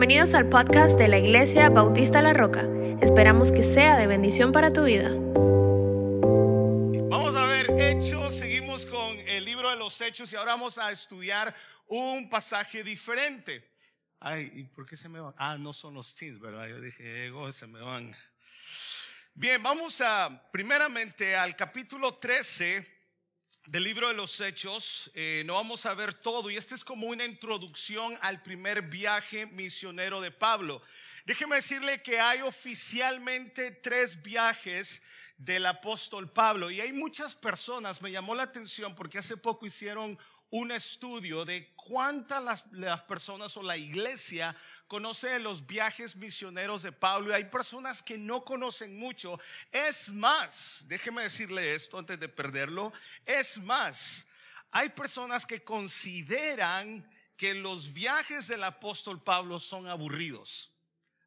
Bienvenidos al podcast de la Iglesia Bautista La Roca. Esperamos que sea de bendición para tu vida. Vamos a ver Hechos, seguimos con el libro de los Hechos y ahora vamos a estudiar un pasaje diferente. Ay, ¿y por qué se me van? Ah, no son los teens, ¿verdad? Yo dije, ego, se me van. Bien, vamos a primeramente al capítulo 13 del libro de los Hechos. Eh, no vamos a ver todo y este es como una introducción al primer viaje misionero de Pablo. Déjeme decirle que hay oficialmente tres viajes del apóstol Pablo y hay muchas personas, me llamó la atención porque hace poco hicieron un estudio de cuántas las personas o la iglesia conoce los viajes misioneros de Pablo y hay personas que no conocen mucho. Es más, déjeme decirle esto antes de perderlo, es más, hay personas que consideran que los viajes del apóstol Pablo son aburridos.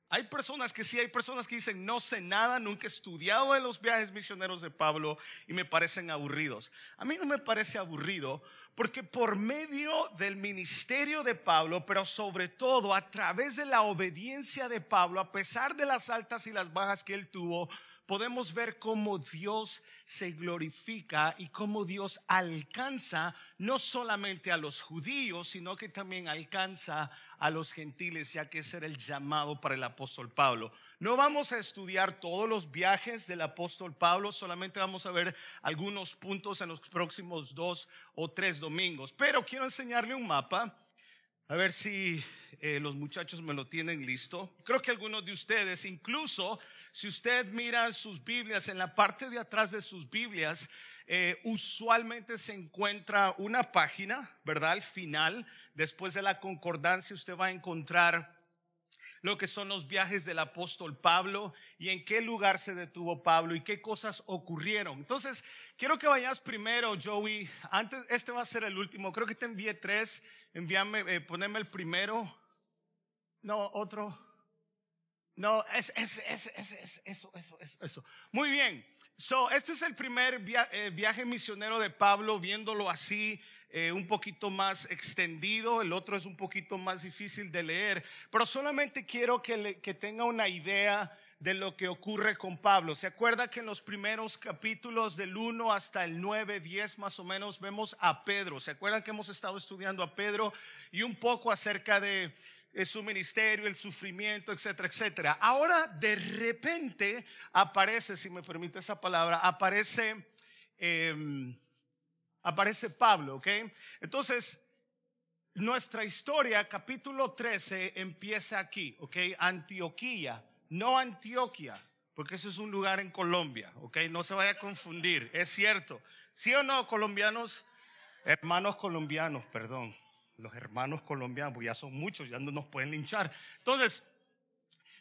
Hay personas que sí, hay personas que dicen, no sé nada, nunca he estudiado de los viajes misioneros de Pablo y me parecen aburridos. A mí no me parece aburrido porque por medio del ministerio de Pablo, pero sobre todo a través de la obediencia de Pablo, a pesar de las altas y las bajas que él tuvo, podemos ver cómo Dios se glorifica y cómo Dios alcanza no solamente a los judíos, sino que también alcanza a los gentiles, ya que ese era el llamado para el apóstol Pablo. No vamos a estudiar todos los viajes del apóstol Pablo, solamente vamos a ver algunos puntos en los próximos dos o tres domingos. Pero quiero enseñarle un mapa, a ver si eh, los muchachos me lo tienen listo. Creo que algunos de ustedes, incluso si usted mira sus Biblias, en la parte de atrás de sus Biblias, eh, usualmente se encuentra una página, ¿verdad? Al final, después de la concordancia, usted va a encontrar lo que son los viajes del apóstol Pablo y en qué lugar se detuvo Pablo y qué cosas ocurrieron. Entonces, quiero que vayas primero, Joey. Antes, este va a ser el último. Creo que te envié tres. Envíame, eh, poneme el primero. No, otro. No, es, es, es, es, eso, eso, eso, eso. Muy bien. So, este es el primer eh, viaje misionero de Pablo, viéndolo así eh, un poquito más extendido, el otro es un poquito más difícil de leer, pero solamente quiero que, que tenga una idea de lo que ocurre con Pablo. ¿Se acuerda que en los primeros capítulos del 1 hasta el 9, 10 más o menos vemos a Pedro? ¿Se acuerdan que hemos estado estudiando a Pedro y un poco acerca de, su ministerio, el sufrimiento, etcétera, etcétera? Ahora de repente aparece, si me permite esa palabra, aparece... Eh, aparece Pablo, ¿ok? Entonces, nuestra historia, capítulo 13, empieza aquí, ¿ok? Antioquía, no Antioquia, porque eso es un lugar en Colombia, ¿ok? No se vaya a confundir, es cierto. ¿Sí o no, colombianos? Hermanos colombianos, perdón. Los hermanos colombianos, pues ya son muchos, ya no nos pueden linchar. Entonces,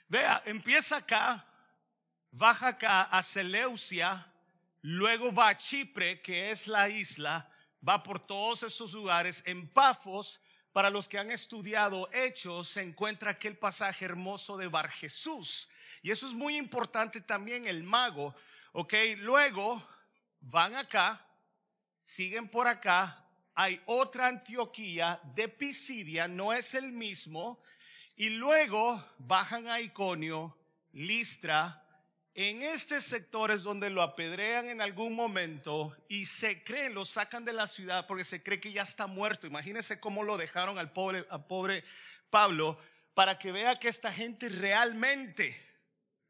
vea, empieza acá, baja acá a Seleucia, Luego va a Chipre, que es la isla, va por todos esos lugares. En Pafos, para los que han estudiado Hechos, se encuentra aquel pasaje hermoso de Bar Jesús. Y eso es muy importante también, el mago. Ok, luego van acá, siguen por acá. Hay otra Antioquía de Pisidia, no es el mismo. Y luego bajan a Iconio, Listra, en este sector es donde lo apedrean en algún momento y se cree, lo sacan de la ciudad porque se cree que ya está muerto. Imagínense cómo lo dejaron al pobre, al pobre Pablo para que vea que esta gente realmente,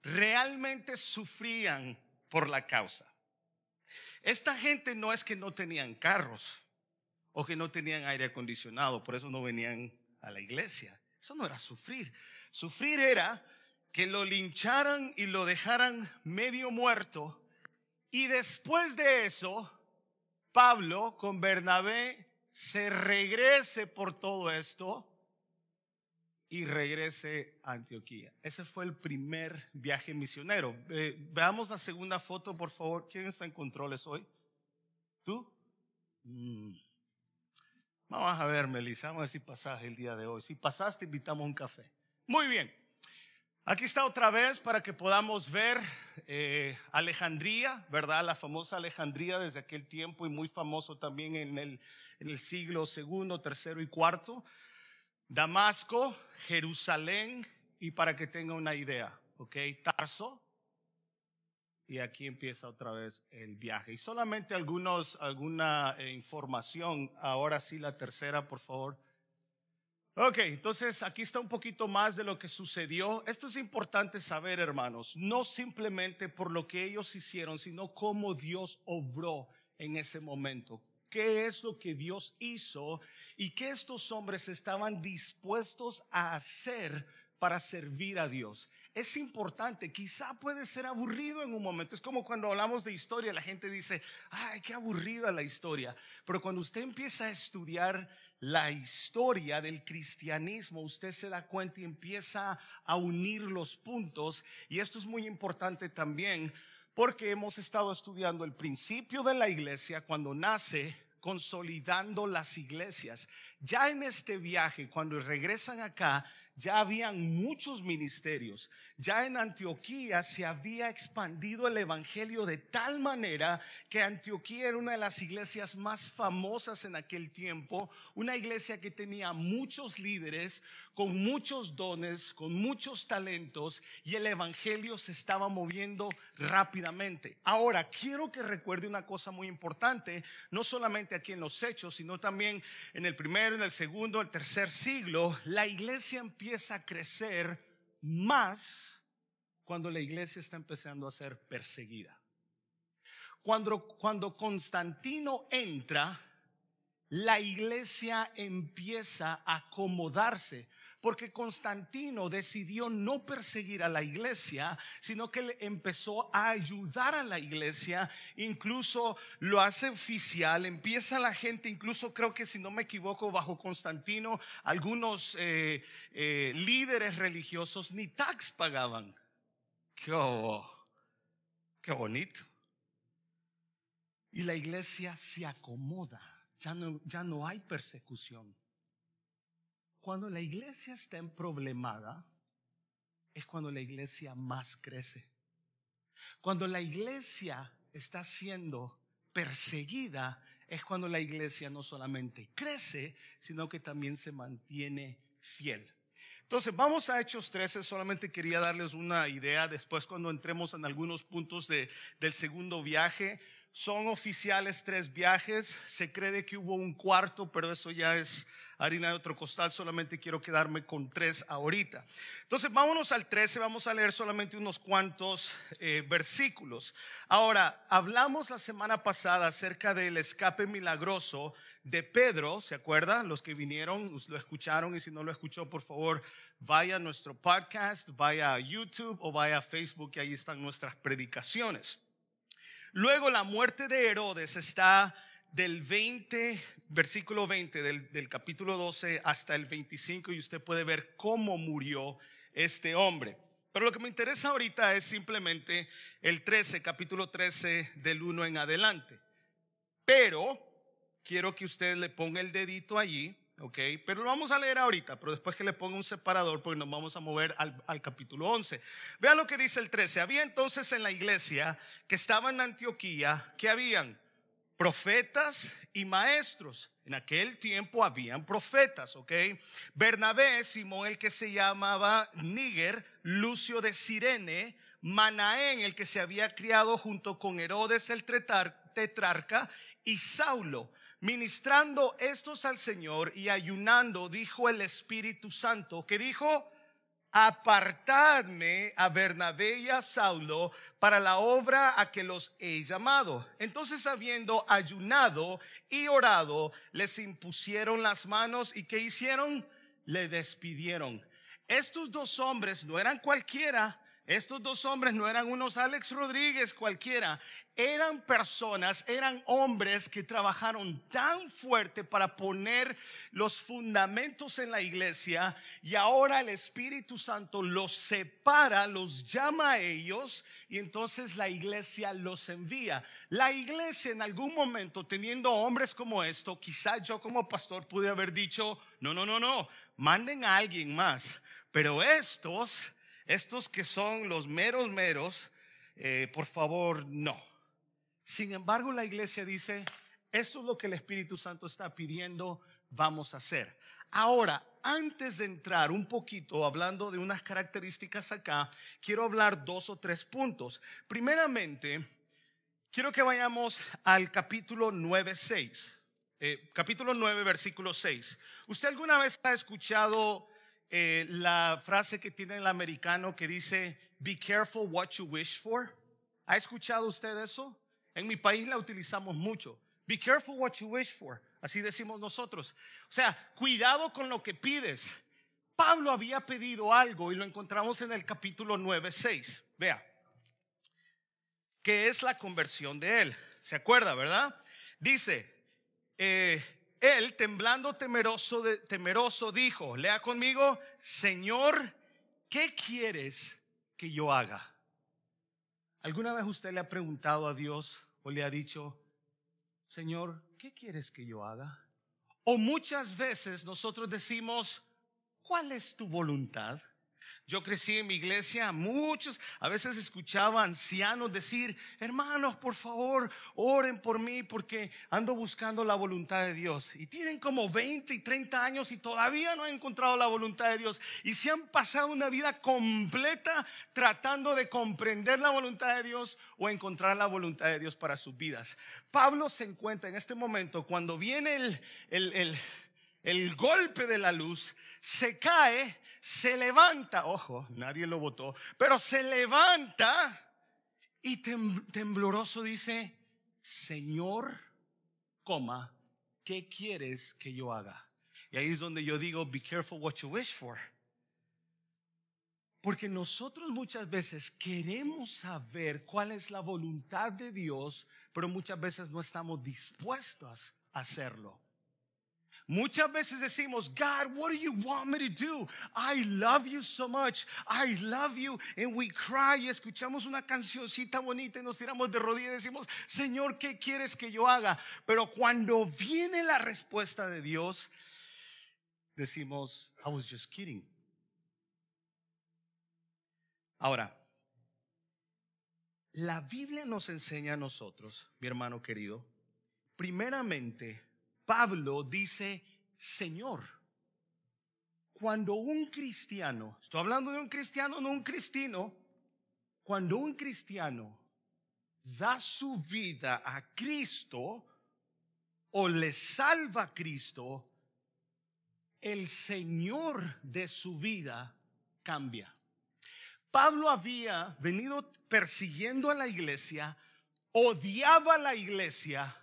realmente sufrían por la causa. Esta gente no es que no tenían carros o que no tenían aire acondicionado, por eso no venían a la iglesia. Eso no era sufrir. Sufrir era que lo lincharan y lo dejaran medio muerto. Y después de eso, Pablo con Bernabé se regrese por todo esto y regrese a Antioquía. Ese fue el primer viaje misionero. veamos la segunda foto, por favor. ¿Quién está en controles hoy? ¿Tú? Mm. Vamos a ver, Melissa, vamos a ver si pasaste el día de hoy. Si pasaste, invitamos un café. Muy bien. Aquí está otra vez para que podamos ver eh, Alejandría, ¿verdad? La famosa Alejandría desde aquel tiempo y muy famoso también en el, siglo segundo, tercero y cuarto. Damasco, Jerusalén y para que tenga una idea, ¿ok? Tarso. Y aquí empieza otra vez el viaje. Y solamente algunos, alguna eh, información. Ahora sí, la tercera, por favor. Ok, entonces aquí está un poquito más de lo que sucedió. Esto es importante saber, hermanos, no simplemente por lo que ellos hicieron, sino cómo Dios obró en ese momento. ¿Qué es lo que Dios hizo y qué estos hombres estaban dispuestos a hacer para servir a Dios? Es importante, quizá puede ser aburrido en un momento. Es como cuando hablamos de historia, la gente dice, ay, qué aburrida la historia. Pero cuando usted empieza a estudiar la historia del cristianismo, usted se da cuenta y empieza a unir los puntos. Y esto es muy importante también porque hemos estado estudiando el principio de la iglesia cuando nace consolidando las iglesias. Ya en este viaje, cuando regresan acá, ya habían muchos ministerios. Ya en Antioquía se había expandido el Evangelio de tal manera que Antioquía era una de las iglesias más famosas en aquel tiempo, una iglesia que tenía muchos líderes, con muchos dones, con muchos talentos, y el Evangelio se estaba moviendo rápidamente. Ahora, quiero que recuerde una cosa muy importante, no solamente aquí en los hechos, sino también en el primero, en el segundo, el tercer siglo, la iglesia empieza a crecer más cuando la iglesia está empezando a ser perseguida. Cuando, cuando Constantino entra, la iglesia empieza a acomodarse porque Constantino decidió no perseguir a la iglesia, sino que empezó a ayudar a la iglesia, incluso lo hace oficial, empieza la gente, incluso creo que si no me equivoco, bajo Constantino, algunos eh, eh, líderes religiosos ni tax pagaban. Qué, qué bonito. Y la iglesia se acomoda, ya no, ya no hay persecución. Cuando la iglesia está en problemada, es cuando la iglesia más crece. Cuando la iglesia está siendo perseguida, es cuando la iglesia no solamente crece, sino que también se mantiene fiel. Entonces, vamos a Hechos 13. Solamente quería darles una idea. Después, cuando entremos en algunos puntos de, del segundo viaje, son oficiales tres viajes. Se cree que hubo un cuarto, pero eso ya es harina de otro costal, solamente quiero quedarme con tres ahorita. Entonces vámonos al 13, vamos a leer solamente unos cuantos eh, versículos. Ahora, hablamos la semana pasada acerca del escape milagroso de Pedro, ¿se acuerdan? Los que vinieron lo escucharon y si no lo escuchó, por favor, vaya a nuestro podcast, vaya a YouTube o vaya a Facebook y ahí están nuestras predicaciones. Luego la muerte de Herodes está del 20, versículo 20 del, capítulo 12 hasta el 25 y usted puede ver cómo murió este hombre. Pero lo que me interesa ahorita es simplemente el 13, capítulo 13 del 1 en adelante. Pero quiero que usted le ponga el dedito allí, ¿ok? Pero lo vamos a leer ahorita, pero después que le ponga un separador, porque nos vamos a mover al, al capítulo 11. Vean lo que dice el 13. Había entonces en la iglesia que estaba en Antioquía, que habían profetas y maestros. En aquel tiempo habían profetas, ¿ok? Bernabé, Simón, el que se llamaba Níger, Lucio de Sirene, Manaén, el que se había criado junto con Herodes el tetrarca, y Saulo. Ministrando estos al Señor y ayunando, dijo el Espíritu Santo, que dijo, apartadme a Bernabé y a Saulo para la obra a que los he llamado. Entonces, habiendo ayunado y orado, les impusieron las manos y ¿qué hicieron? Le despidieron. Estos dos hombres no eran cualquiera, estos dos hombres no eran unos Alex Rodríguez cualquiera, eran personas, eran hombres que trabajaron tan fuerte para poner los fundamentos en la iglesia y ahora el Espíritu Santo los separa, los llama a ellos y entonces la iglesia los envía. La iglesia en algún momento teniendo hombres como esto, quizá yo como pastor pude haber dicho, no, no, no, no, manden a alguien más. Pero estos, estos que son los meros meros, eh, por favor, no sin embargo, la iglesia dice, esto es lo que el Espíritu Santo está pidiendo, vamos a hacer. Ahora, antes de entrar un poquito hablando de unas características acá, quiero hablar dos o tres puntos. Primeramente, quiero que vayamos al capítulo 9, 6. Eh, capítulo 9, versículo 6. ¿Usted alguna vez ha escuchado eh, la frase que tiene el americano que dice, be careful what you wish for? ¿Ha escuchado usted eso? En mi país la utilizamos mucho. Be careful what you wish for. Así decimos nosotros. O sea, cuidado con lo que pides. Pablo había pedido algo y lo encontramos en el capítulo 9, 6. Vea, que es la conversión de él. ¿Se acuerda, verdad? Dice, eh, él temblando temeroso, temeroso dijo, lea conmigo, Señor, ¿qué quieres que yo haga? ¿Alguna vez usted le ha preguntado a Dios o le ha dicho, Señor, ¿qué quieres que yo haga? O muchas veces nosotros decimos, ¿cuál es tu voluntad? Yo crecí en mi iglesia, muchos, a veces escuchaba ancianos decir, hermanos, por favor, oren por mí porque ando buscando la voluntad de Dios. Y tienen como 20 y 30 años y todavía no han encontrado la voluntad de Dios. Y se han pasado una vida completa tratando de comprender la voluntad de Dios o encontrar la voluntad de Dios para sus vidas. Pablo se encuentra en este momento cuando viene el, el, el, el golpe de la luz, se cae se levanta, ojo, nadie lo votó, pero se levanta y tembloroso dice, Señor, coma, ¿qué quieres que yo haga? Y ahí es donde yo digo, be careful what you wish for. Porque nosotros muchas veces queremos saber cuál es la voluntad de Dios, pero muchas veces no estamos dispuestos a hacerlo. Muchas veces decimos, God, what do you want me to do? I love you so much. I love you. And we cry y escuchamos una cancioncita bonita y nos tiramos de rodillas y decimos, Señor, ¿qué quieres que yo haga? Pero cuando viene la respuesta de Dios, decimos, I was just kidding. Ahora, la Biblia nos enseña a nosotros, mi hermano querido, primeramente, Pablo dice Señor. Cuando un cristiano, estoy hablando de un cristiano, no un cristino, cuando un cristiano da su vida a Cristo o le salva a Cristo, el Señor de su vida cambia. Pablo había venido persiguiendo a la iglesia, odiaba a la iglesia,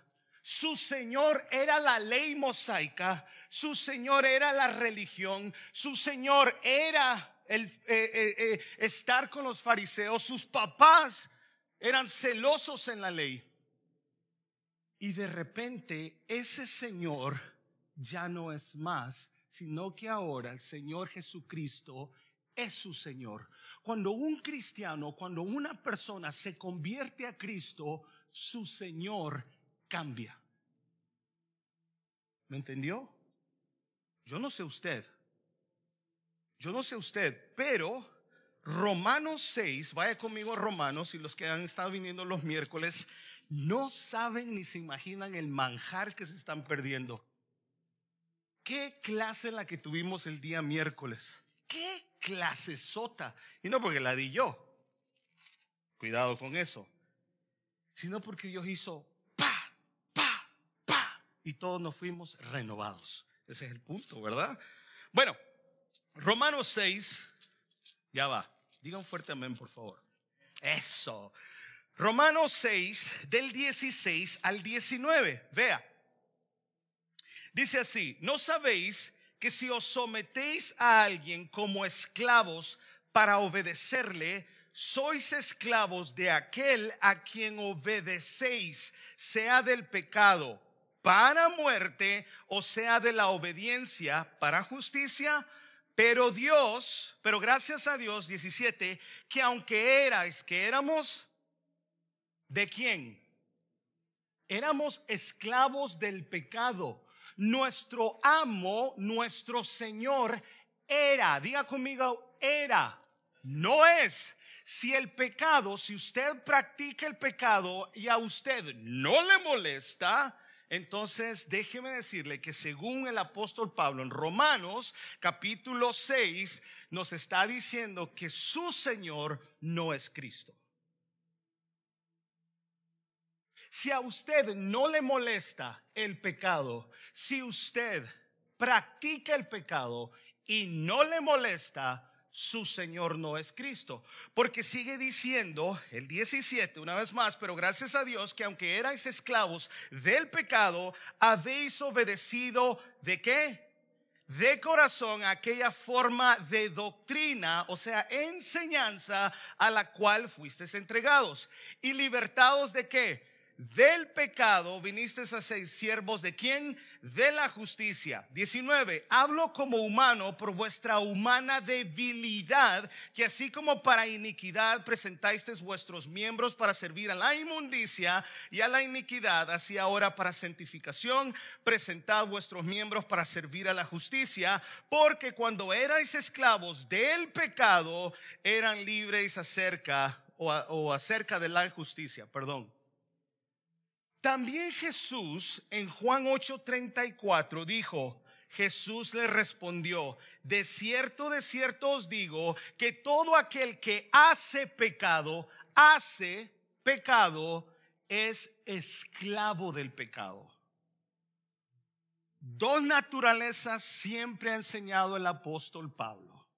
su Señor era la ley mosaica, su Señor era la religión, su Señor era el eh, eh, eh, estar con los fariseos, sus papás eran celosos en la ley. Y de repente ese Señor ya no es más, sino que ahora el Señor Jesucristo es su Señor. Cuando un cristiano, cuando una persona se convierte a Cristo, su Señor cambia. ¿Me entendió? Yo no sé usted. Yo no sé usted, pero Romanos 6, vaya conmigo Romanos y los que han estado viniendo los miércoles, no saben ni se imaginan el manjar que se están perdiendo. ¿Qué clase la que tuvimos el día miércoles? ¿Qué clase sota? Y no porque la di yo. Cuidado con eso. Sino porque Dios hizo y todos nos fuimos renovados. Ese es el punto, ¿verdad? Bueno, Romanos 6, ya va. Digan fuerte amén, por favor. Eso. Romanos 6, del 16 al 19. Vea. Dice así, ¿no sabéis que si os sometéis a alguien como esclavos para obedecerle, sois esclavos de aquel a quien obedecéis, sea del pecado para muerte, o sea, de la obediencia para justicia. Pero Dios, pero gracias a Dios, 17, que aunque erais, que éramos, ¿de quién? Éramos esclavos del pecado. Nuestro amo, nuestro Señor, era, diga conmigo, era, no es. Si el pecado, si usted practica el pecado y a usted no le molesta, entonces déjeme decirle que según el apóstol Pablo en Romanos capítulo 6 nos está diciendo que su Señor no es Cristo. Si a usted no le molesta el pecado, si usted practica el pecado y no le molesta, su Señor no es Cristo. Porque sigue diciendo el 17, una vez más, pero gracias a Dios que aunque erais esclavos del pecado, habéis obedecido de qué? De corazón aquella forma de doctrina, o sea, enseñanza a la cual fuisteis entregados. Y libertados de qué? Del pecado viniste a ser siervos de quién? De la justicia. 19. Hablo como humano por vuestra humana debilidad, que así como para iniquidad presentasteis vuestros miembros para servir a la inmundicia y a la iniquidad, así ahora para santificación, presentad vuestros miembros para servir a la justicia, porque cuando erais esclavos del pecado, eran libres acerca o, o acerca de la justicia, perdón. También Jesús en Juan 8:34 dijo, Jesús le respondió, de cierto, de cierto os digo que todo aquel que hace pecado, hace pecado, es esclavo del pecado. Dos naturalezas siempre ha enseñado el apóstol Pablo.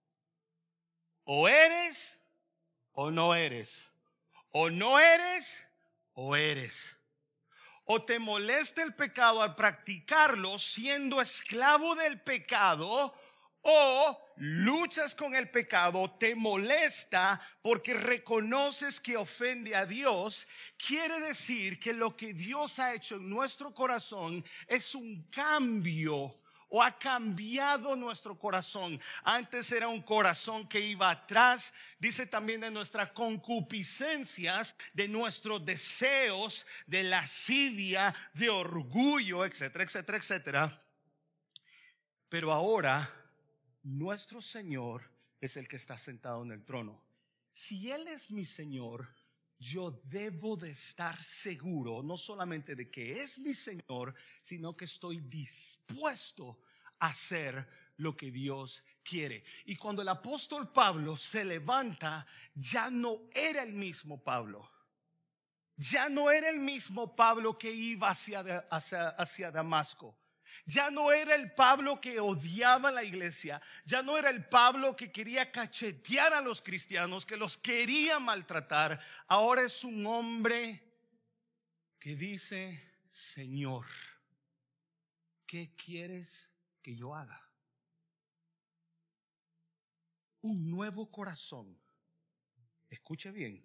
O eres o no eres. O no eres o eres o te molesta el pecado al practicarlo siendo esclavo del pecado, o luchas con el pecado, te molesta porque reconoces que ofende a Dios, quiere decir que lo que Dios ha hecho en nuestro corazón es un cambio o ha cambiado nuestro corazón. Antes era un corazón que iba atrás, dice también de nuestras concupiscencias, de nuestros deseos, de lascivia, de orgullo, etcétera, etcétera, etcétera. Pero ahora nuestro Señor es el que está sentado en el trono. Si Él es mi Señor, yo debo de estar seguro no solamente de que es mi Señor, sino que estoy dispuesto a hacer lo que Dios quiere. Y cuando el apóstol Pablo se levanta, ya no era el mismo Pablo. Ya no era el mismo Pablo que iba hacia, hacia, hacia Damasco. Ya no era el Pablo que odiaba la iglesia, ya no era el Pablo que quería cachetear a los cristianos, que los quería maltratar. Ahora es un hombre que dice, Señor, ¿qué quieres que yo haga? Un nuevo corazón, escuche bien,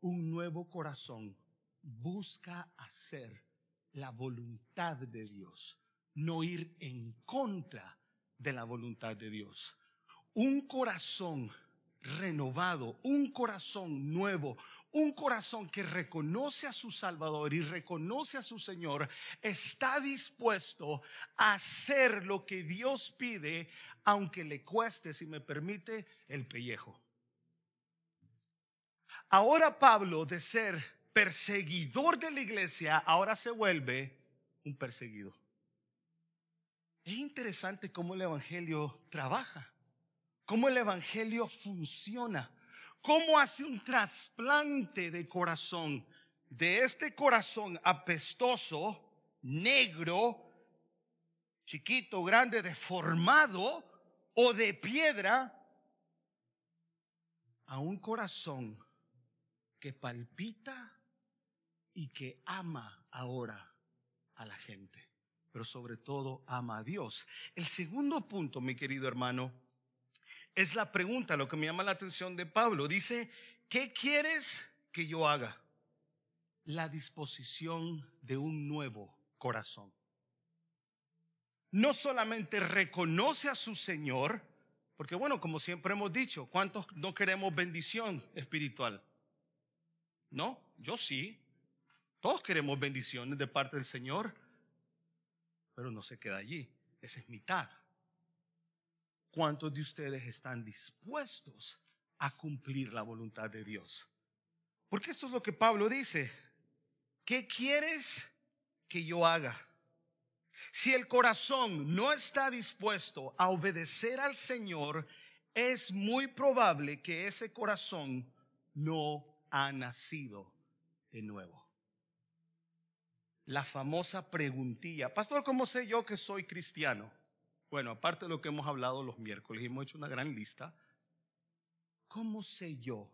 un nuevo corazón busca hacer la voluntad de Dios no ir en contra de la voluntad de Dios. Un corazón renovado, un corazón nuevo, un corazón que reconoce a su Salvador y reconoce a su Señor, está dispuesto a hacer lo que Dios pide, aunque le cueste, si me permite, el pellejo. Ahora Pablo, de ser perseguidor de la iglesia, ahora se vuelve un perseguido. Es interesante cómo el Evangelio trabaja, cómo el Evangelio funciona, cómo hace un trasplante de corazón, de este corazón apestoso, negro, chiquito, grande, deformado o de piedra, a un corazón que palpita y que ama ahora a la gente pero sobre todo ama a Dios. El segundo punto, mi querido hermano, es la pregunta, lo que me llama la atención de Pablo. Dice, ¿qué quieres que yo haga? La disposición de un nuevo corazón. No solamente reconoce a su Señor, porque bueno, como siempre hemos dicho, ¿cuántos no queremos bendición espiritual? No, yo sí. Todos queremos bendiciones de parte del Señor pero no se queda allí. Esa es mitad. ¿Cuántos de ustedes están dispuestos a cumplir la voluntad de Dios? Porque esto es lo que Pablo dice. ¿Qué quieres que yo haga. Si el corazón no está dispuesto a obedecer al Señor, es muy probable que ese corazón no ha nacido de nuevo. La famosa preguntilla, pastor, ¿cómo sé yo que soy cristiano? Bueno, aparte de lo que hemos hablado los miércoles, hemos hecho una gran lista. ¿Cómo sé yo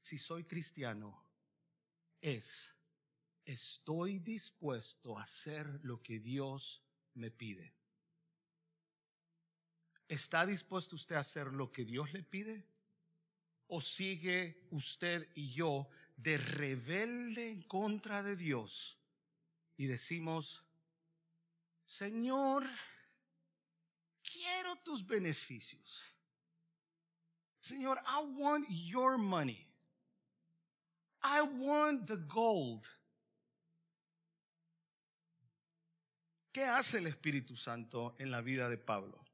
si soy cristiano? Es estoy dispuesto a hacer lo que Dios me pide. ¿Está dispuesto usted a hacer lo que Dios le pide? ¿O sigue usted y yo de rebelde en contra de Dios y decimos, Señor, quiero tus beneficios. Señor, I want your money. I want the gold. ¿Qué hace el Espíritu Santo en la vida de Pablo?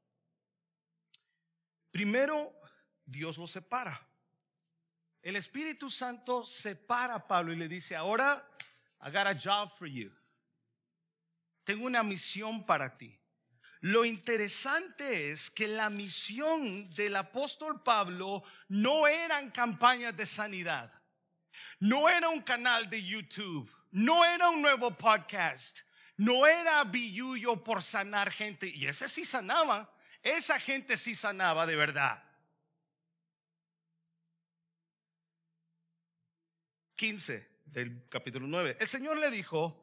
Primero, Dios lo separa. El Espíritu Santo separa a Pablo y le dice, ahora, I got a job for you. Tengo una misión para ti. Lo interesante es que la misión del apóstol Pablo no eran campañas de sanidad, no era un canal de YouTube, no era un nuevo podcast, no era billuyo por sanar gente, y ese sí sanaba, esa gente sí sanaba de verdad. 15 del capítulo 9. El Señor le dijo,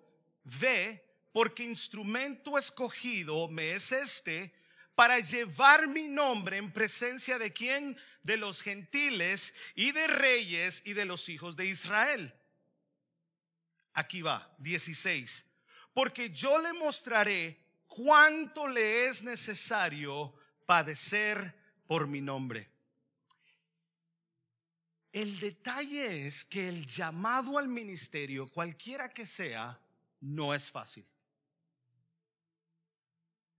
ve, porque instrumento escogido me es este para llevar mi nombre en presencia de quién? De los gentiles y de reyes y de los hijos de Israel. Aquí va, 16 porque yo le mostraré cuánto le es necesario padecer por mi nombre. El detalle es que el llamado al ministerio, cualquiera que sea, no es fácil.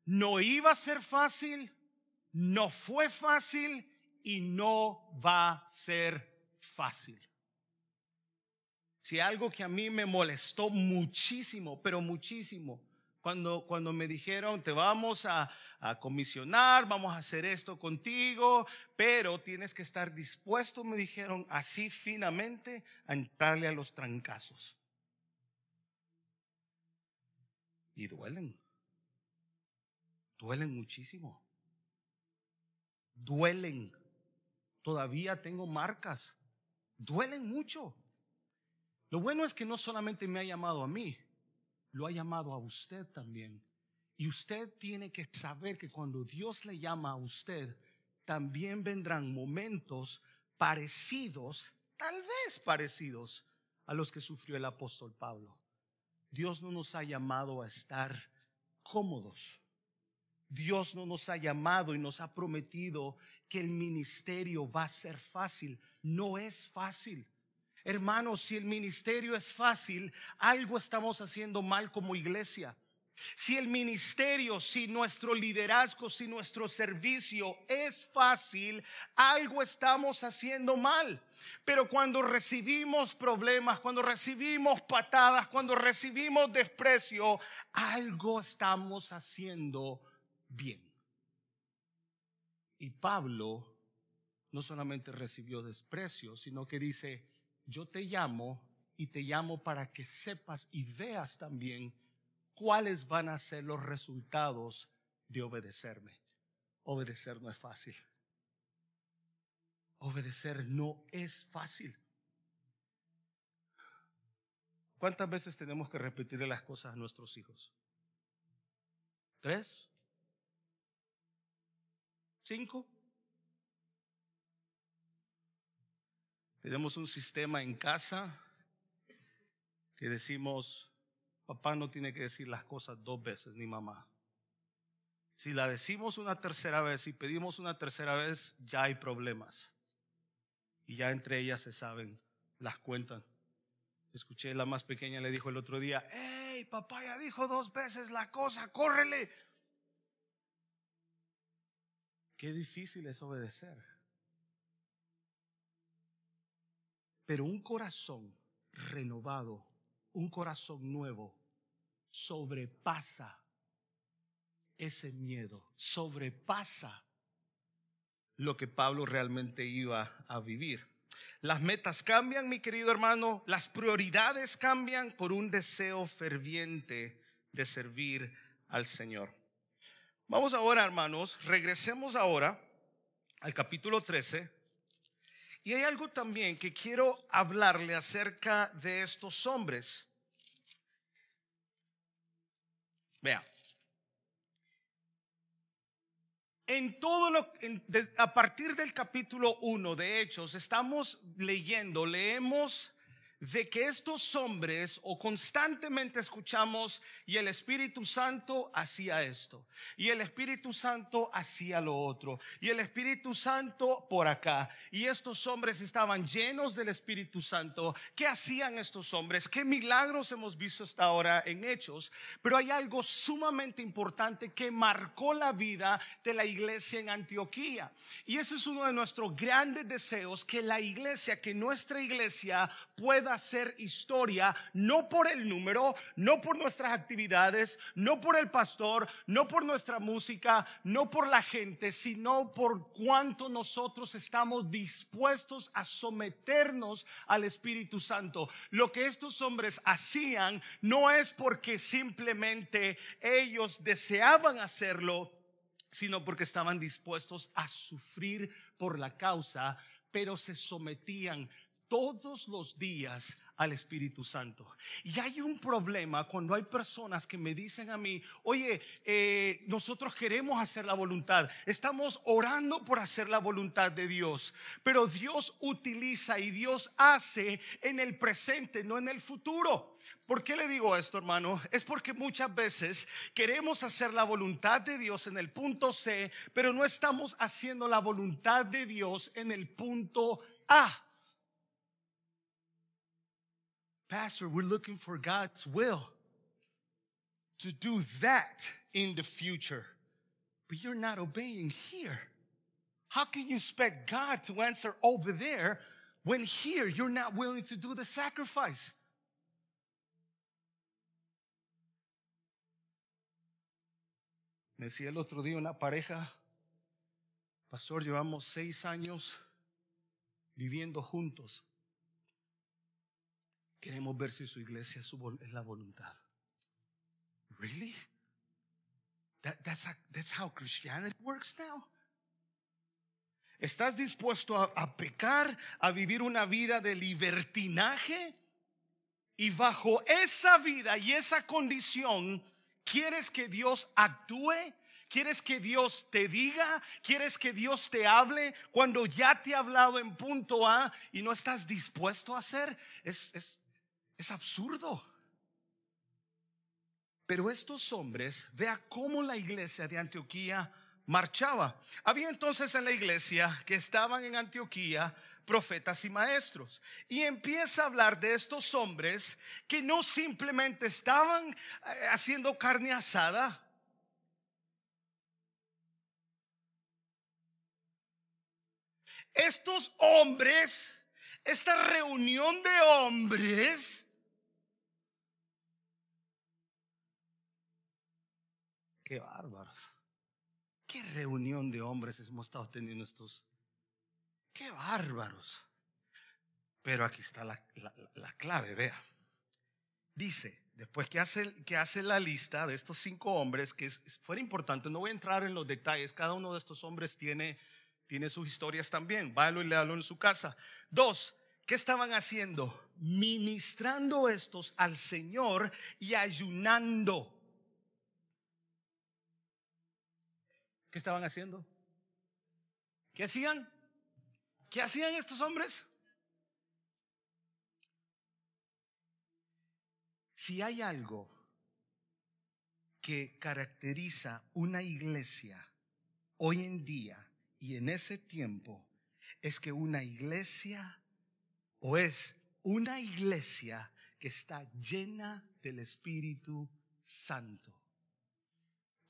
No iba a ser fácil, no fue fácil y no va a ser fácil. Si algo que a mí me molestó muchísimo, pero muchísimo, cuando, cuando me dijeron, te vamos a, a, comisionar, vamos a hacer esto contigo, pero tienes que estar dispuesto, me dijeron así finamente, a entrarle a los trancazos. Y duelen. Duelen muchísimo. Duelen. Todavía tengo marcas. Duelen mucho. Lo bueno es que no solamente me ha llamado a mí, lo ha llamado a usted también. Y usted tiene que saber que cuando Dios le llama a usted, también vendrán momentos parecidos, tal vez parecidos a los que sufrió el apóstol Pablo. Dios no nos ha llamado a estar cómodos. Dios no nos ha llamado y nos ha prometido que el ministerio va a ser fácil. No es fácil. Hermanos, si el ministerio es fácil, algo estamos haciendo mal como iglesia. Si el ministerio, si nuestro liderazgo, si nuestro servicio es fácil, algo estamos haciendo mal. Pero cuando recibimos problemas, cuando recibimos patadas, cuando recibimos desprecio, algo estamos haciendo bien. Y Pablo no solamente recibió desprecio, sino que dice, yo te llamo y te llamo para que sepas y veas también cuáles van a ser los resultados de obedecerme. Obedecer no es fácil. Obedecer no es fácil. ¿Cuántas veces tenemos que repetirle las cosas a nuestros hijos? ¿Tres? ¿Cinco? Tenemos un sistema en casa que decimos, papá no tiene que decir las cosas dos veces, ni mamá. Si la decimos una tercera vez y pedimos una tercera vez, ya hay problemas. Y ya entre ellas se saben, las cuentan. Escuché la más pequeña le dijo el otro día, hey, papá ya dijo dos veces la cosa, córrele. Qué difícil es obedecer. Pero un corazón renovado, un corazón nuevo, sobrepasa ese miedo, sobrepasa lo que Pablo realmente iba a vivir. Las metas cambian, mi querido hermano, las prioridades cambian por un deseo ferviente de servir al Señor. Vamos ahora, hermanos, regresemos ahora al capítulo 13. Y hay algo también que quiero hablarle acerca de estos hombres. Vea. En todo lo a partir del capítulo 1 de Hechos estamos leyendo, leemos de que estos hombres o constantemente escuchamos y el Espíritu Santo hacía esto y el Espíritu Santo hacía lo otro y el Espíritu Santo por acá y estos hombres estaban llenos del Espíritu Santo. ¿Qué hacían estos hombres? ¿Qué milagros hemos visto hasta ahora en hechos? Pero hay algo sumamente importante que marcó la vida de la iglesia en Antioquía y ese es uno de nuestros grandes deseos que la iglesia, que nuestra iglesia pueda hacer historia, no por el número, no por nuestras actividades, no por el pastor, no por nuestra música, no por la gente, sino por cuánto nosotros estamos dispuestos a someternos al Espíritu Santo. Lo que estos hombres hacían no es porque simplemente ellos deseaban hacerlo, sino porque estaban dispuestos a sufrir por la causa, pero se sometían todos los días al Espíritu Santo. Y hay un problema cuando hay personas que me dicen a mí, oye, eh, nosotros queremos hacer la voluntad, estamos orando por hacer la voluntad de Dios, pero Dios utiliza y Dios hace en el presente, no en el futuro. ¿Por qué le digo esto, hermano? Es porque muchas veces queremos hacer la voluntad de Dios en el punto C, pero no estamos haciendo la voluntad de Dios en el punto A. Pastor, we're looking for God's will to do that in the future, but you're not obeying here. How can you expect God to answer over there when here you're not willing to do the sacrifice? Decía el otro día una pareja, pastor, llevamos seis años viviendo juntos. Queremos ver si su iglesia es la voluntad. Really? That, that's, that's how Christianity works now. ¿Estás dispuesto a, a, pecar, a vivir una vida de libertinaje? Y bajo esa vida y esa condición, ¿quieres que Dios actúe? ¿Quieres que Dios te diga? ¿Quieres que Dios te hable cuando ya te ha hablado en punto A y no estás dispuesto a hacer? Es, es, es absurdo. Pero estos hombres, vea cómo la iglesia de Antioquía marchaba. Había entonces en la iglesia que estaban en Antioquía profetas y maestros. Y empieza a hablar de estos hombres que no simplemente estaban eh, haciendo carne asada. Estos hombres, esta reunión de hombres, Qué bárbaros. Qué reunión de hombres hemos estado teniendo estos. Qué bárbaros. Pero aquí está la, clave, vea. Dice, después que hace, que hace la lista de estos cinco hombres, que es, fuera importante, no voy a entrar en los detalles, cada uno de estos hombres tiene, tiene sus historias también, váyalo y léalo en su casa. Dos, ¿qué estaban haciendo? Ministrando estos al Señor y ayunando. ¿Qué estaban haciendo? ¿Qué hacían? ¿Qué hacían estos hombres? Si hay algo que caracteriza una iglesia hoy en día y en ese tiempo, es que una iglesia o es una iglesia que está llena del Espíritu Santo.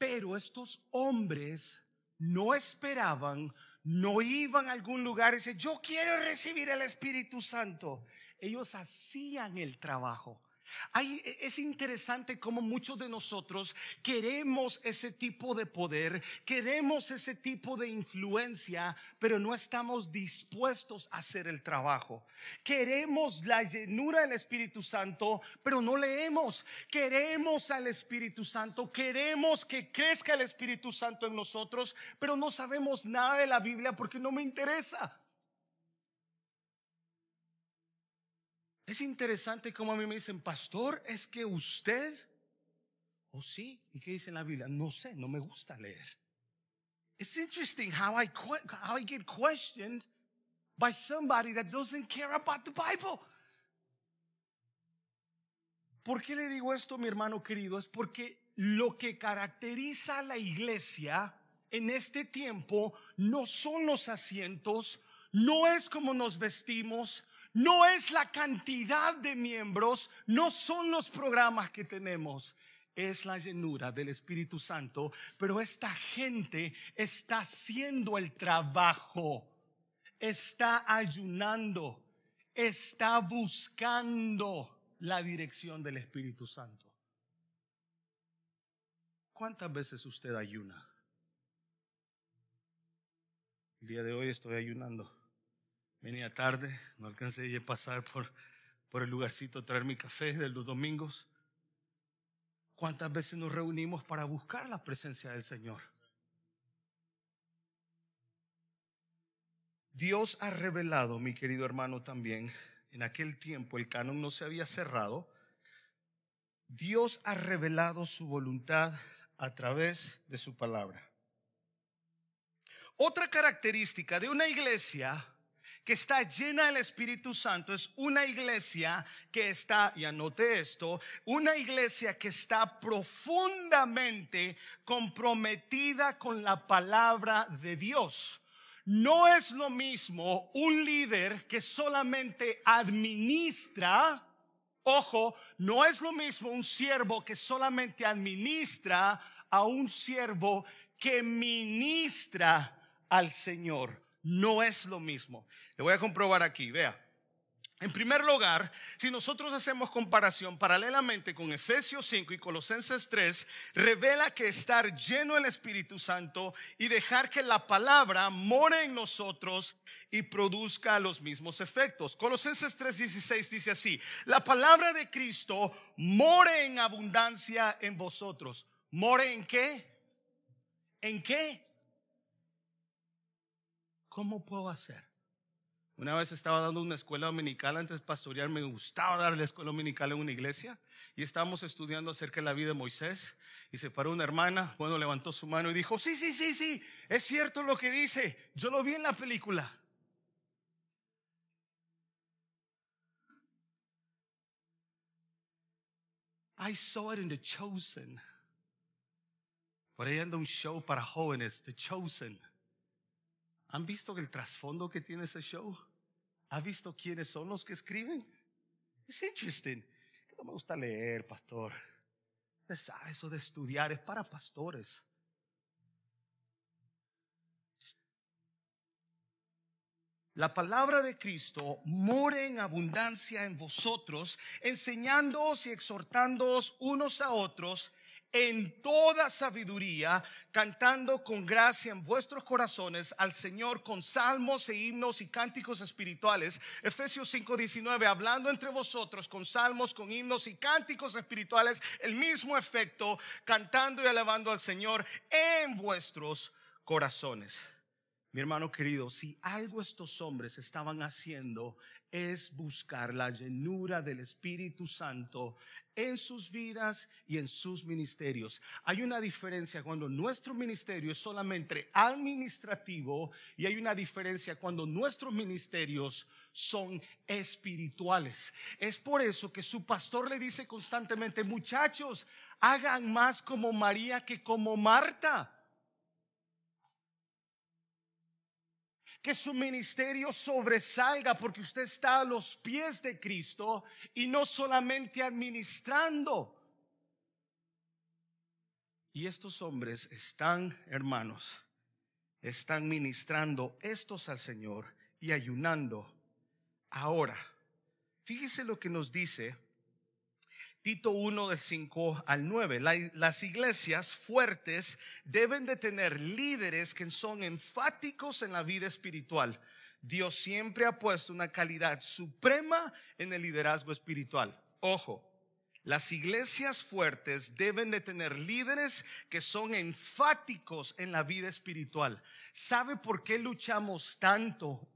Pero estos hombres no esperaban, no iban a algún lugar y decían, yo quiero recibir el Espíritu Santo. Ellos hacían el trabajo. E, es interesante cómo muchos de nosotros queremos ese tipo de poder, queremos ese tipo de influencia, pero no estamos dispuestos a hacer el trabajo. Queremos la llenura del Espíritu Santo, pero no leemos. Queremos al Espíritu Santo, queremos que crezca el Espíritu Santo en nosotros, pero no sabemos nada de la Biblia porque no me interesa. Es interesante como a mí me dicen, pastor, es que usted, o oh, sí, ¿y qué dice en la Biblia? No sé, no me gusta leer. It's interesting how I, how I get questioned by somebody that doesn't care about the Bible. ¿Por qué le digo esto, mi hermano querido? Es porque lo que caracteriza a la iglesia en este tiempo no son los asientos, no es como nos vestimos, no es la cantidad de miembros, no son los programas que tenemos, es la llenura del Espíritu Santo, pero esta gente está haciendo el trabajo, está ayunando, está buscando la dirección del Espíritu Santo. ¿Cuántas veces usted ayuna? El día de hoy estoy ayunando. Venía tarde, no alcancé a pasar por, por el lugarcito a traer mi café de los domingos. ¿Cuántas veces nos reunimos para buscar la presencia del Señor? Dios ha revelado, mi querido hermano, también, en aquel tiempo el canon no se había cerrado, Dios ha revelado su voluntad a través de su palabra. Otra característica de una iglesia que está llena del Espíritu Santo es una iglesia que está, y anote esto, una iglesia que está profundamente comprometida con la palabra de Dios. No es lo mismo un líder que solamente administra, ojo, no es lo mismo un siervo que solamente administra a un siervo que ministra al Señor no es lo mismo. Le voy a comprobar aquí, vea. En primer lugar, si nosotros hacemos comparación paralelamente con Efesios 5 y Colosenses 3, revela que estar lleno del Espíritu Santo y dejar que la palabra more en nosotros y produzca los mismos efectos. Colosenses 3:16 dice así, la palabra de Cristo more en abundancia en vosotros. ¿More en qué? ¿En qué? ¿Cómo puedo hacer? Una vez estaba dando una escuela dominical antes de pastorear, me gustaba dar la escuela dominical en una iglesia y estábamos estudiando acerca de la vida de Moisés y se paró una hermana, bueno, levantó su mano y dijo, sí, sí, sí, sí, es cierto lo que dice, yo lo vi en la película. I saw it in The Chosen. Por ahí anda un show para jóvenes, The Chosen. ¿Han visto el trasfondo que tiene ese show? ¿Ha visto quiénes son los que escriben? Es interesting. No me gusta leer, pastor. eso de estudiar es para pastores. La palabra de Cristo more en abundancia en vosotros, enseñándoos y exhortándoos unos a otros en toda sabiduría, cantando con gracia en vuestros corazones al Señor con salmos e himnos y cánticos espirituales. Efesios 5:19, hablando entre vosotros con salmos, con himnos y cánticos espirituales, el mismo efecto, cantando y alabando al Señor en vuestros corazones. Mi hermano querido, si algo estos hombres estaban haciendo es buscar la llenura del Espíritu Santo en sus vidas y en sus ministerios. Hay una diferencia cuando nuestro ministerio es solamente administrativo y hay una diferencia cuando nuestros ministerios son espirituales. Es por eso que su pastor le dice constantemente, muchachos, hagan más como María que como Marta. Que su ministerio sobresalga porque usted está a los pies de Cristo y no solamente administrando. Y estos hombres están, hermanos, están ministrando estos al Señor y ayunando ahora. Fíjese lo que nos dice Tito 1 del 5 al 9. las iglesias fuertes deben de tener líderes que son enfáticos en la vida espiritual. Dios siempre ha puesto una calidad suprema en el liderazgo espiritual. Ojo, las iglesias fuertes deben de tener líderes que son enfáticos en la vida espiritual. ¿Sabe por qué luchamos tanto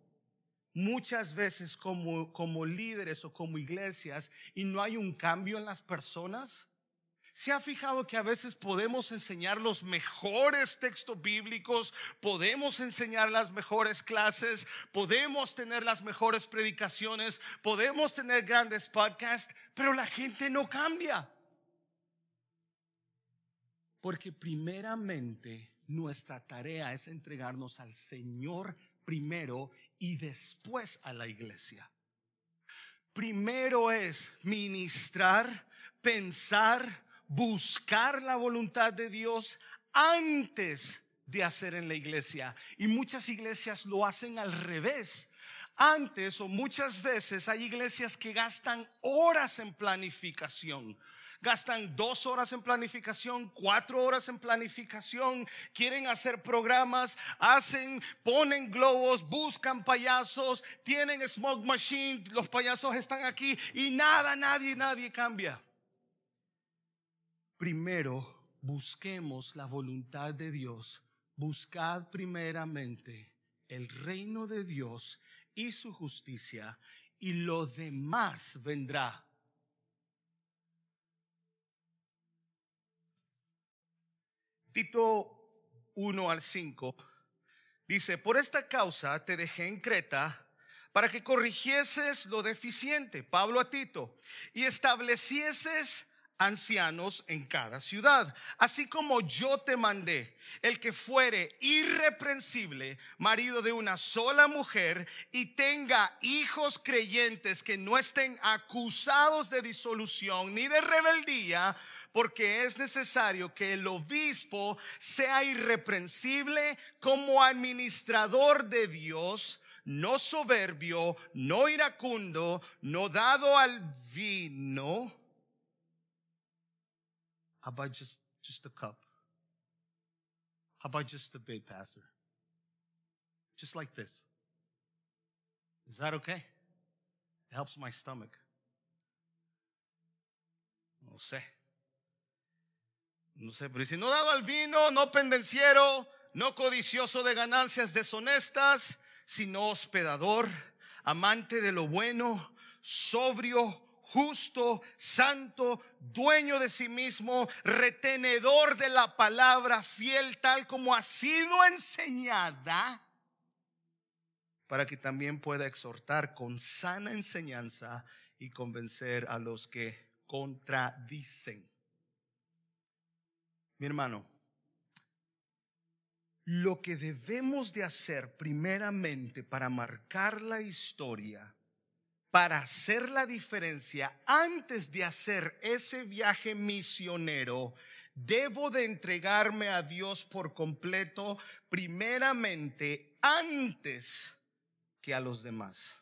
muchas veces como, como líderes o como iglesias y no hay un cambio en las personas? ¿Se ha fijado que a veces podemos enseñar los mejores textos bíblicos, podemos enseñar las mejores clases, podemos tener las mejores predicaciones, podemos tener grandes podcasts, pero la gente no cambia? Porque primeramente nuestra tarea es entregarnos al Señor primero y después a la iglesia. Primero es ministrar, pensar, buscar la voluntad de Dios antes de hacer en la iglesia. Y muchas iglesias lo hacen al revés. Antes o muchas veces hay iglesias que gastan horas en planificación gastan dos horas en planificación, cuatro horas en planificación, quieren hacer programas, hacen, ponen globos, buscan payasos, tienen smoke machine, los payasos están aquí y nada, nadie, nadie cambia. Primero, busquemos la voluntad de Dios. Buscad primeramente el reino de Dios y su justicia y lo demás vendrá Tito 1 al 5 dice, por esta causa te dejé en Creta para que corrigieses lo deficiente, Pablo a Tito, y establecieses ancianos en cada ciudad, así como yo te mandé, el que fuere irreprensible, marido de una sola mujer, y tenga hijos creyentes que no estén acusados de disolución ni de rebeldía, porque es necesario que el obispo sea irreprensible como administrador de Dios, no soberbio, no iracundo, no dado al vino. How about just, just a cup? How about just a bit, Pastor? Just like this. Is that okay? It helps my stomach. No sé. No sé, pero si no dado al vino, no pendenciero, no codicioso de ganancias deshonestas, sino hospedador, amante de lo bueno, sobrio, justo, santo, dueño de sí mismo, retenedor de la palabra, fiel tal como ha sido enseñada, para que también pueda exhortar con sana enseñanza y convencer a los que contradicen mi hermano, lo que debemos de hacer primeramente para marcar la historia, para hacer la diferencia antes de hacer ese viaje misionero, debo de entregarme a Dios por completo primeramente antes que a los demás.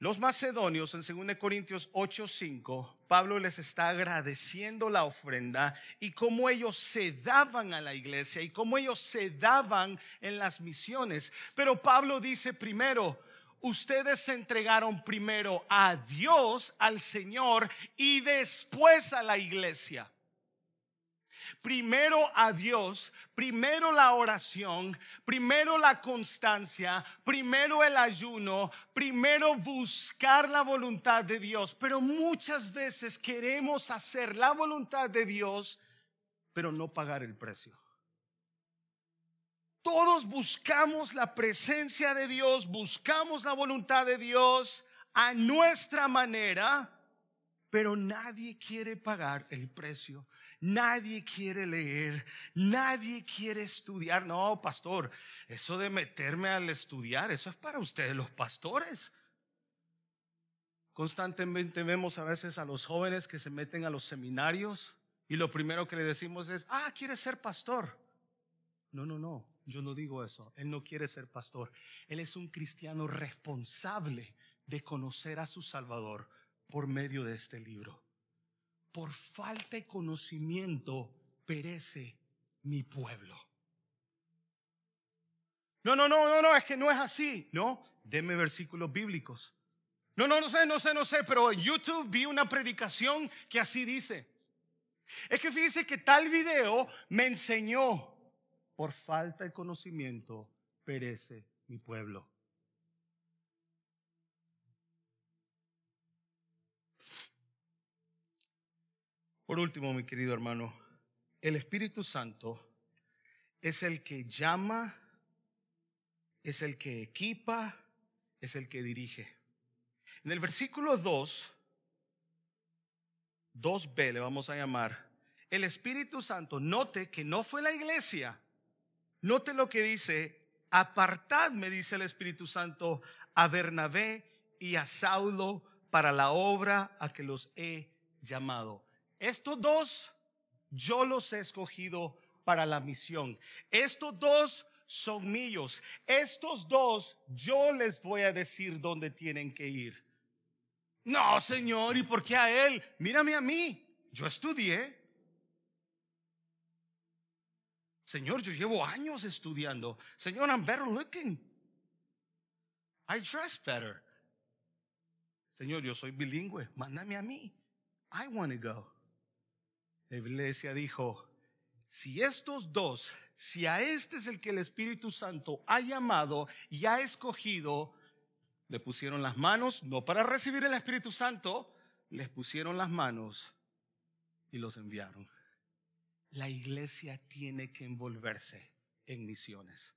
Los macedonios en 2 Corintios 8:5, Pablo les está agradeciendo la ofrenda y cómo ellos se daban a la iglesia y cómo ellos se daban en las misiones. Pero Pablo dice primero, ustedes se entregaron primero a Dios, al Señor y después a la iglesia primero a Dios, primero la oración, primero la constancia, primero el ayuno, primero buscar la voluntad de Dios. Pero muchas veces queremos hacer la voluntad de Dios, pero no pagar el precio. Todos buscamos la presencia de Dios, buscamos la voluntad de Dios a nuestra manera, pero nadie quiere pagar el precio Nadie quiere leer, nadie quiere estudiar. No, pastor, eso de meterme al estudiar, eso es para ustedes los pastores. Constantemente vemos a veces a los jóvenes que se meten a los seminarios y lo primero que le decimos es, ah, quiere ser pastor. No, no, no, yo no digo eso. Él no quiere ser pastor. Él es un cristiano responsable de conocer a su Salvador por medio de este libro. Por falta de conocimiento perece mi pueblo. No, no, no, no, no, es que no es así. No, deme versículos bíblicos. No, no, no sé, no sé, no sé, pero en YouTube vi una predicación que así dice. Es que fíjese que tal video me enseñó, por falta de conocimiento perece mi pueblo. Por último, mi querido hermano, el Espíritu Santo es el que llama, es el que equipa, es el que dirige. En el versículo 2, 2b le vamos a llamar, el Espíritu Santo, note que no fue la iglesia, note lo que dice, apartad, me dice el Espíritu Santo, a Bernabé y a Saulo para la obra a que los he llamado. Estos dos yo los he escogido para la misión. Estos dos son míos. Estos dos yo les voy a decir dónde tienen que ir. No, Señor, ¿y por qué a él? Mírame a mí. Yo estudié. Señor, yo llevo años estudiando. Señor, I'm better looking. I dress better. Señor, yo soy bilingüe. Mándame a mí. I want to go. La iglesia dijo, si estos dos, si a este es el que el Espíritu Santo ha llamado y ha escogido, le pusieron las manos, no para recibir el Espíritu Santo, les pusieron las manos y los enviaron. La iglesia tiene que envolverse en misiones.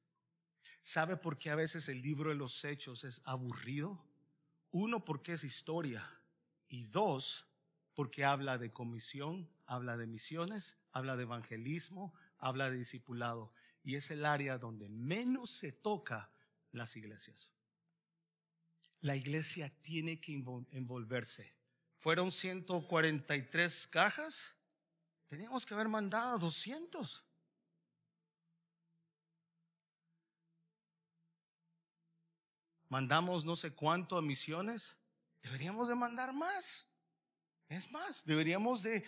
¿Sabe por qué a veces el libro de los hechos es aburrido? Uno, porque es historia. Y dos, porque habla de comisión, habla de misiones, habla de evangelismo, habla de discipulado. Y es el área donde menos se toca las iglesias. La iglesia tiene que envolverse. Fueron 143 cajas. Teníamos que haber mandado 200. Mandamos no sé cuánto a misiones. Deberíamos de mandar más. Es más, deberíamos de,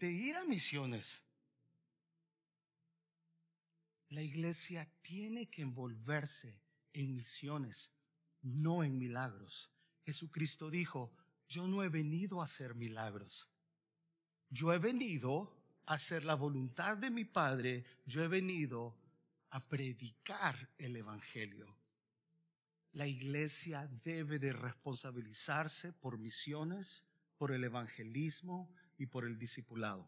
ir a misiones. La iglesia tiene que envolverse en misiones, no en milagros. Jesucristo dijo, yo no he venido a hacer milagros. Yo he venido a hacer la voluntad de mi Padre. Yo he venido a predicar el Evangelio. La iglesia debe de responsabilizarse por misiones por el evangelismo y por el discipulado.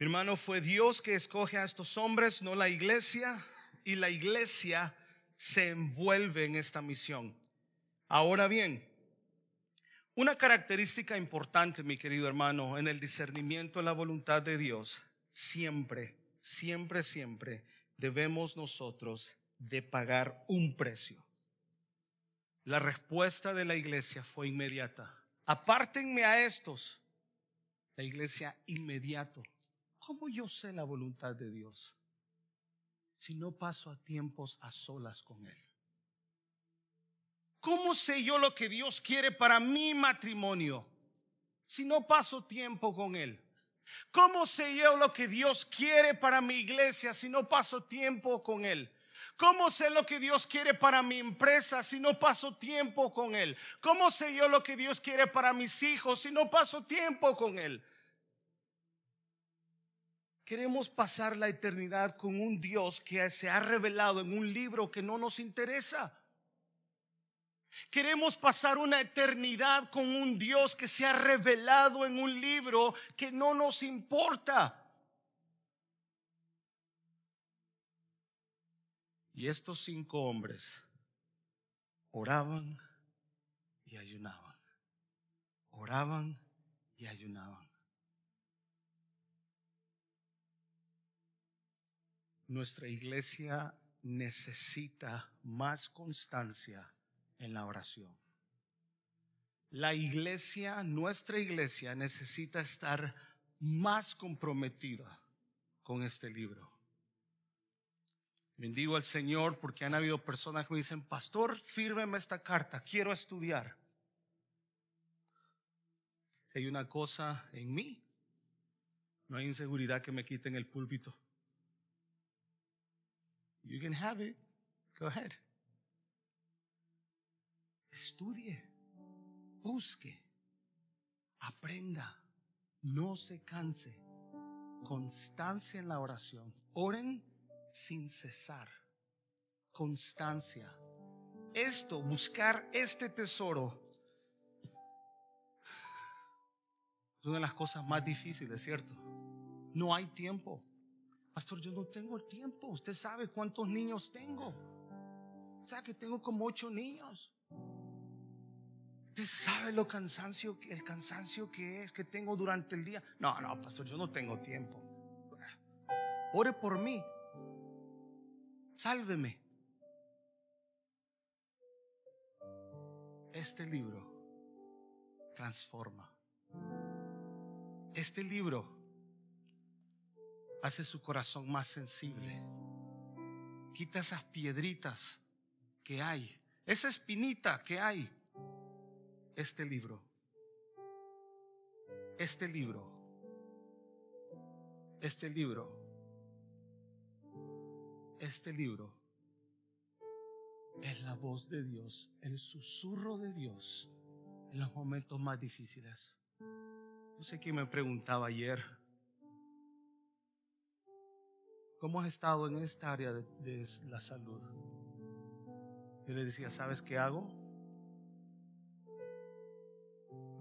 hermano, fue Dios que escoge a estos hombres, no la iglesia, y la iglesia se envuelve en esta misión. Ahora bien, una característica importante, mi querido hermano, en el discernimiento de la voluntad de Dios, siempre, siempre, siempre debemos nosotros de pagar un precio. La respuesta de la iglesia fue inmediata apártenme a estos. La iglesia inmediato. ¿Cómo yo sé la voluntad de Dios? Si no paso a tiempos a solas con Él. ¿Cómo sé yo lo que Dios quiere para mi matrimonio si no paso tiempo con Él? ¿Cómo sé yo lo que Dios quiere para mi iglesia si no paso tiempo con Él? ¿Cómo sé lo que Dios quiere para mi empresa si no paso tiempo con Él? ¿Cómo sé yo lo que Dios quiere para mis hijos si no paso tiempo con Él? Queremos pasar la eternidad con un Dios que se ha revelado en un libro que no nos interesa. Queremos pasar una eternidad con un Dios que se ha revelado en un libro que no nos importa. Y estos cinco hombres oraban y ayunaban. Oraban y ayunaban. Nuestra iglesia necesita más constancia en la oración. La iglesia, nuestra iglesia necesita estar más comprometida con este libro. Bendigo al Señor porque han habido personas que me dicen, pastor, fírmeme esta carta, quiero estudiar. Si hay una cosa en mí, no hay inseguridad que me quiten el púlpito. You can have it. Go ahead. Estudie, busque, aprenda, no se canse. Constancia en la oración. Oren sin cesar. Constancia. Esto, buscar este tesoro, es una de las cosas más difíciles, ¿cierto? No hay tiempo. Pastor, yo no tengo tiempo. Usted sabe cuántos niños tengo. Sea que tengo como ocho niños. Usted sabe lo cansancio, el cansancio que es que tengo durante el día. No, no, pastor, yo no tengo tiempo. Ore por mí. Sálveme. Este libro transforma. Este libro hace su corazón más sensible. Quita esas piedritas que hay, esa espinita que hay. Este libro, este libro, este libro, este libro es la voz de Dios, el susurro de Dios en los momentos más difíciles. No sé quién me preguntaba ayer, ¿cómo has estado en esta área de, la salud? Yo le decía, ¿sabes qué hago?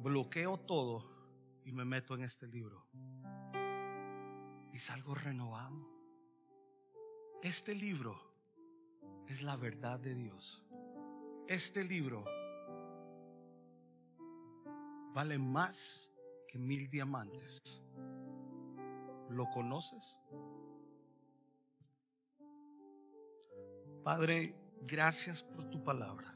Bloqueo todo y me meto en este libro. Y salgo renovado. Este libro es la verdad de Dios. Este libro vale más que mil diamantes. ¿Lo conoces? Padre, gracias por tu palabra.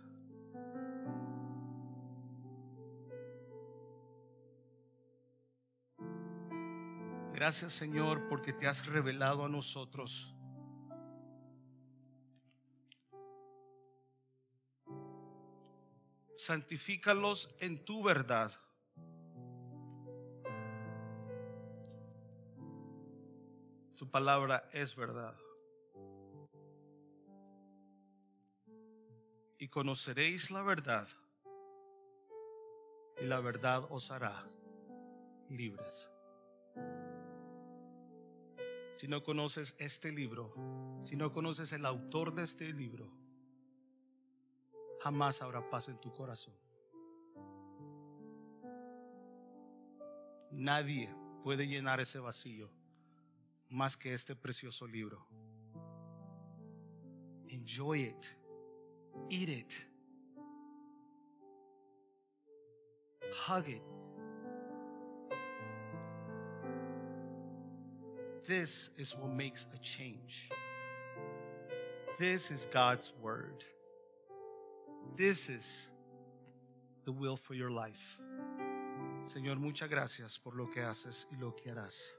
Gracias Señor porque te has revelado a nosotros. Santifícalos en tu verdad. Tu palabra es verdad. Y conoceréis la verdad. Y la verdad os hará libres. Si no conoces este libro, si no conoces el autor de este libro, jamás habrá paz en tu corazón. Nadie puede llenar ese vacío más que este precioso libro. Enjoy it. Eat it. Hug it. This is what makes a change. This is God's word. This is the will for your life. Señor, muchas gracias por lo que haces y lo que harás.